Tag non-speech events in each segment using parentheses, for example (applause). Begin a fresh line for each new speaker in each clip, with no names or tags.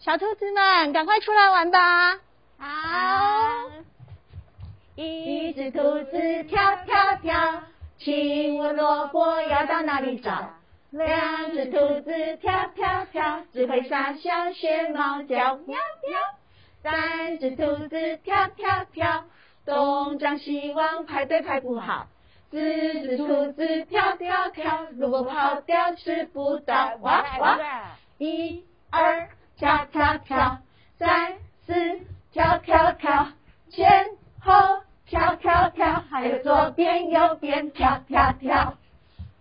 小兔子们，赶快出来玩吧！
好。一只兔子跳跳跳，请问萝卜要到哪里找？两只兔子跳跳跳，只会傻笑学猫叫喵喵。三只兔子跳跳跳，东张西望排队排不好。四只兔子跳跳跳，如果跑掉吃不到哇哇。一二跳跳跳，三四跳跳跳，前后。跳跳跳，还有左边右边跳跳跳。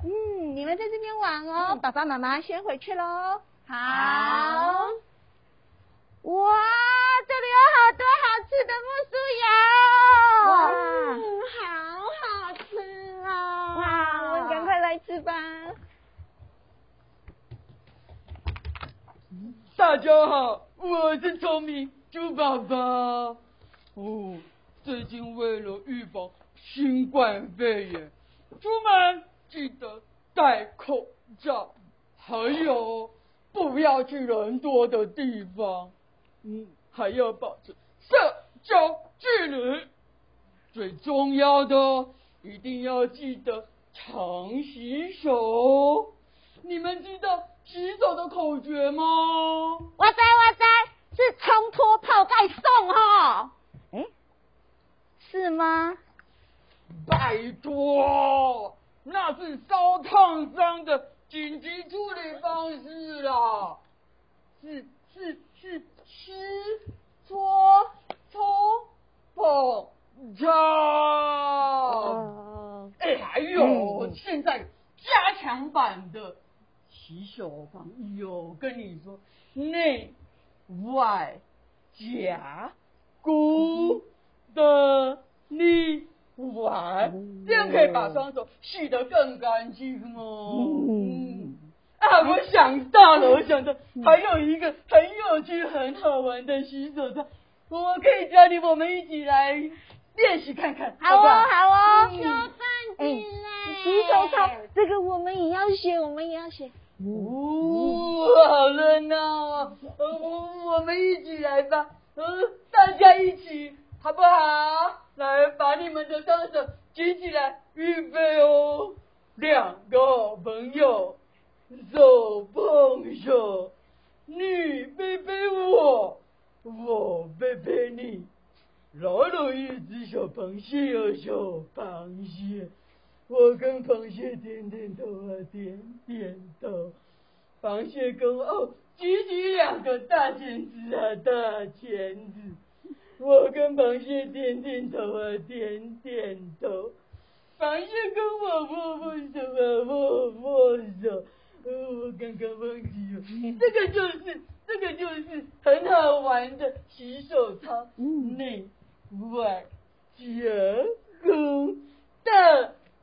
嗯，你们在这边玩哦，爸爸妈妈先回去喽。
好。
哇，这里有好多好吃的木
薯油。哇，好好吃哦。
哇，我们赶快来吃吧。
大家好，我是聪明猪宝宝。哦。最近为了预防新冠肺炎，出门记得戴口罩，还有不要去人多的地方，嗯，还要保持社交距离。最重要的，一定要记得常洗手。你们知道洗澡的口诀吗？
哇塞哇塞，是冲脱泡盖送哈。是吗？
拜托，那是烧烫伤的紧急处理方式啦。是是是，湿搓搓碰擦。哎，还有现在加强版的洗手防疫哦，跟你说，内外夹骨。的你玩，这样可以把双手洗得更干净哦。嗯，啊，我想到了，我想到还有一个很有趣、很好玩的洗手操，我可以教你，我们一起来练习看看。
好哦，好哦。
小饭进来。
洗手操，这个我们也要学，我们也要学。
哦，好热闹啊！我我们一起来吧，嗯，大家一起。好不好？来，把你们的双手举起来，预备哦！两个朋友手碰手，你背背我，我背背你。来了一只小螃蟹哦，小螃蟹，我跟螃蟹点点头啊，点点头。螃蟹跟哦，举起两个大钳子啊，大钳子。我跟螃蟹点点头啊，点点头。螃蟹跟我握握手啊，握握手。我刚刚忘记了，这个就是，这个就是很好玩的洗手操，内外夹攻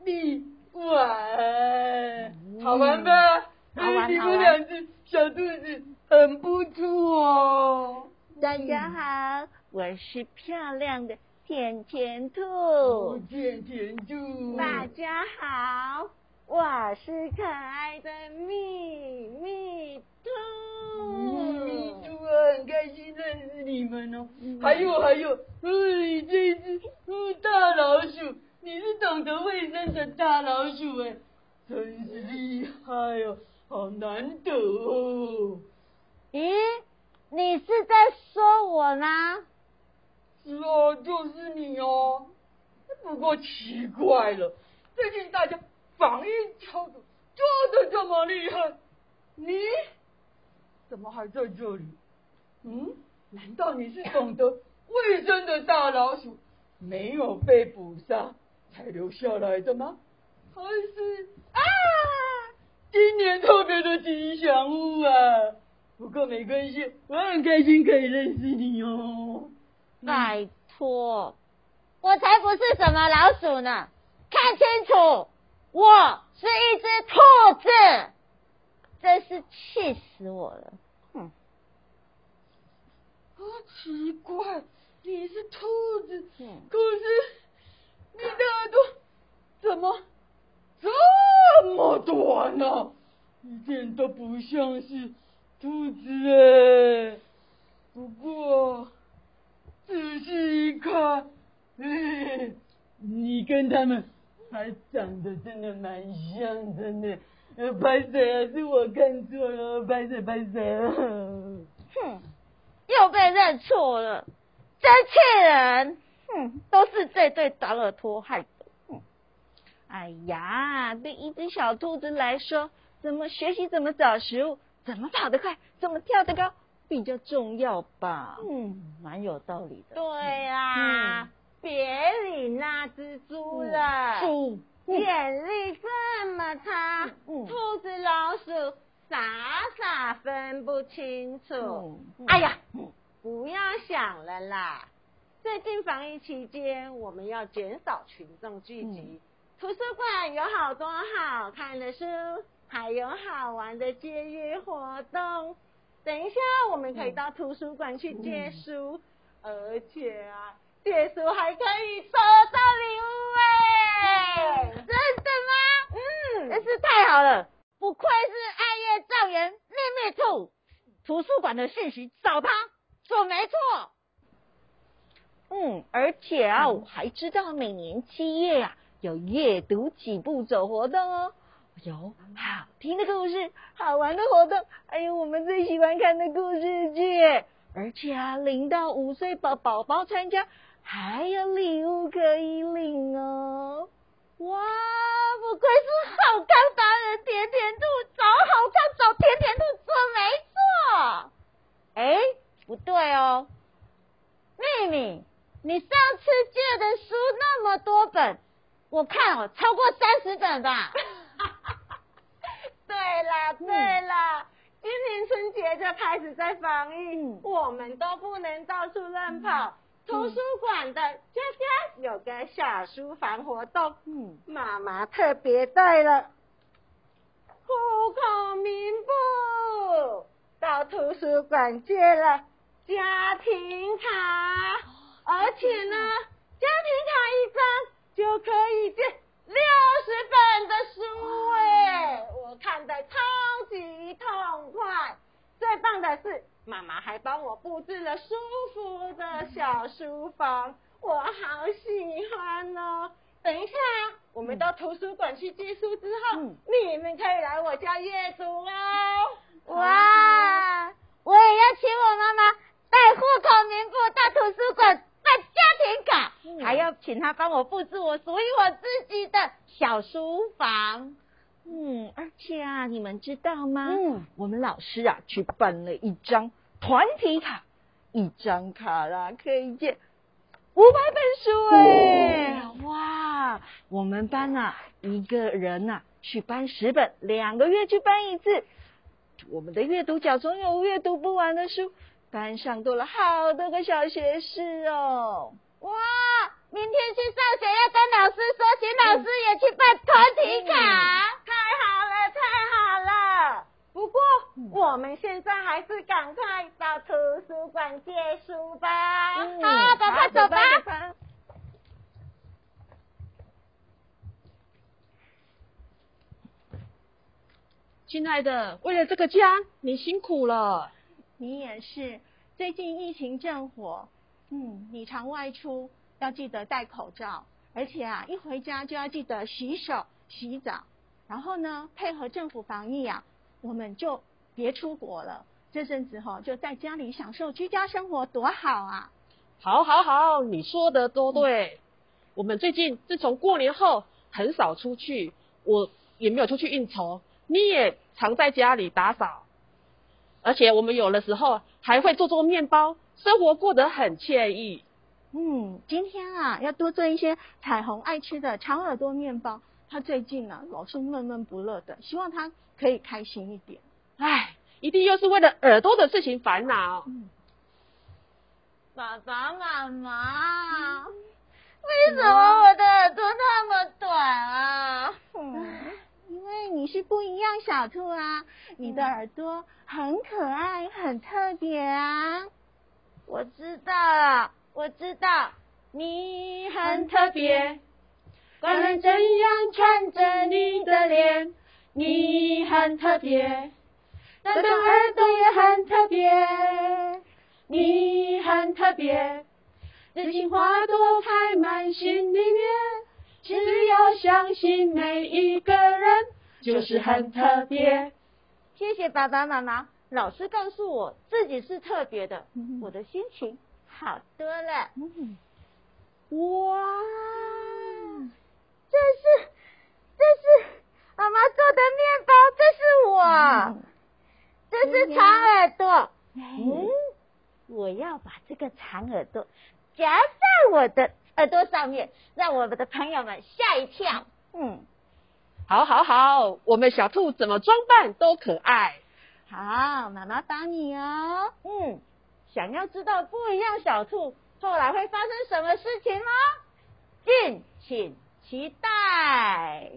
大力玩，好玩吧？
好玩，
你们两只小兔子很不错哦。
大家好。我是漂亮的甜甜兔，
甜甜兔。
大家好，我是可爱的蜜蜜兔。
蜜蜜兔啊，很开心认识你们哦。还有还有，哎，这一只大老鼠，你是懂得卫生的大老鼠哎，真是厉害哦，好难得哦。
咦，你是在说我呢？
是啊，就是你哦。不过奇怪了，最近大家防疫操作做的这么厉害，你怎么还在这里？嗯？难道你是懂得卫生的大老鼠，没有被捕杀才留下来的吗？还是啊，今年特别的吉祥物啊？不过没关系，我很开心可以认识你哦。
拜托，我才不是什么老鼠呢！看清楚，我是一只兔子，真是气死我了！哼！
啊，奇怪，你是兔子，可是你的耳朵怎么这么短呢？一点都不像是兔子哎！不过仔细一看，你跟他们还长得真的蛮像的呢。呃，拍谁啊？是我看错了，拍谁拍谁。
哼，又被认错了，真气人！哼，都是这对长耳托害的。哼，
哎呀，对一只小兔子来说，怎么学习怎么找食物，怎么跑得快，怎么跳得高，比较重要吧？
嗯，蛮有道理的。
对呀，别理那只猪了。
猪。
眼力这么差，兔子老鼠傻傻分不清楚。哎呀，不要想了啦！最近防疫期间，我们要减少群众聚集。图书馆有好多好看的书，还有好玩的借阅活动。等一下，我们可以到图书馆去借书，而且啊，借书还可以收到礼物哎！
真的吗？嗯，真是太好了，不愧是爱乐造园秘密兔，图书馆的信息找他准没错。
嗯，而且啊，我还知道每年七月啊有阅读几步走活动哦，有好听的故事、好玩的活动，还有我们最喜欢看的故事剧。而且啊，零到五岁宝宝宝参加还有礼物可以领哦。
哇，不愧是好康达人甜甜兔，找好康找甜甜兔准没错。哎，不对哦，秘密，你上次借的书那么多本，我看哦超过三十本吧。
对 (laughs) 啦对啦，今年春节就开始在防疫，我们都不能到处乱跑。图书馆的家家有个小书房活动，嗯，妈妈特别带了。户口名簿到图书馆借了家庭卡，而且呢，家庭卡一张就可以借六十本的书哎，我看的超级痛快，最棒的是。妈妈还帮我布置了舒服的小书房，我好喜欢哦！等一下，我们到图书馆去借书之后，你们可以来我家阅读哦。
哇！我也要请我妈妈带户口名簿到图书馆还要请他帮我布置我属于我自己的小书房。
嗯，而且啊，你们知道吗？嗯，我们老师啊去办了一张团体卡，一张卡啦可以借五百本书哎！哇，我们班啊一个人呐去搬十本，两个月去搬一次。我们的阅读角总有阅读不完的书，班上多了好多个小学士哦！
哇，明天去上学要跟老师说，请老师也去办团体卡。
太好了，太好了不过，我们现在还是赶快到图书馆借书吧。
好，赶快走吧。
亲爱的，为了这个家，你辛苦了。
你也是。最近疫情正火，嗯，你常外出，要记得戴口罩，而且啊，一回家就要记得洗手、洗澡，然后呢，配合政府防疫啊。我们就别出国了，这阵子哈就在家里享受居家生活，多好啊！
好，好，好，你说的都对。我们最近自从过年后很少出去，我也没有出去应酬，你也常在家里打扫，而且我们有的时候还会做做面包，生活过得很惬意。
嗯，今天啊要多做一些彩虹爱吃的长耳朵面包。他最近呢老是闷闷不乐的，希望他。可以开心一点，
唉，一定又是为了耳朵的事情烦恼。
爸爸妈妈，为什么我的耳朵那么短啊？
因为你是不一样小兔啊，你的耳朵很可爱，很特别啊。
我知道了，我知道，
你很特别，管人怎样看着你的脸。你很特别，那对耳朵也很特别。
你很特别。真心花朵开满心里面，只要相信每一个人就是很特别。
谢谢爸爸妈妈，老师告诉我自己是特别的，
嗯
我的心情好多了。
嗯，
哇，这是这是妈妈做的面包，这是我，这是长耳朵。嗯，我要把这个长耳朵夹在我的耳朵上面，让我们的朋友们吓一跳。嗯，
好好好，我们小兔怎么装扮都可爱。
好，妈妈帮你哦。
嗯，想要知道不一样小兔后来会发生什么事情吗？敬请期待。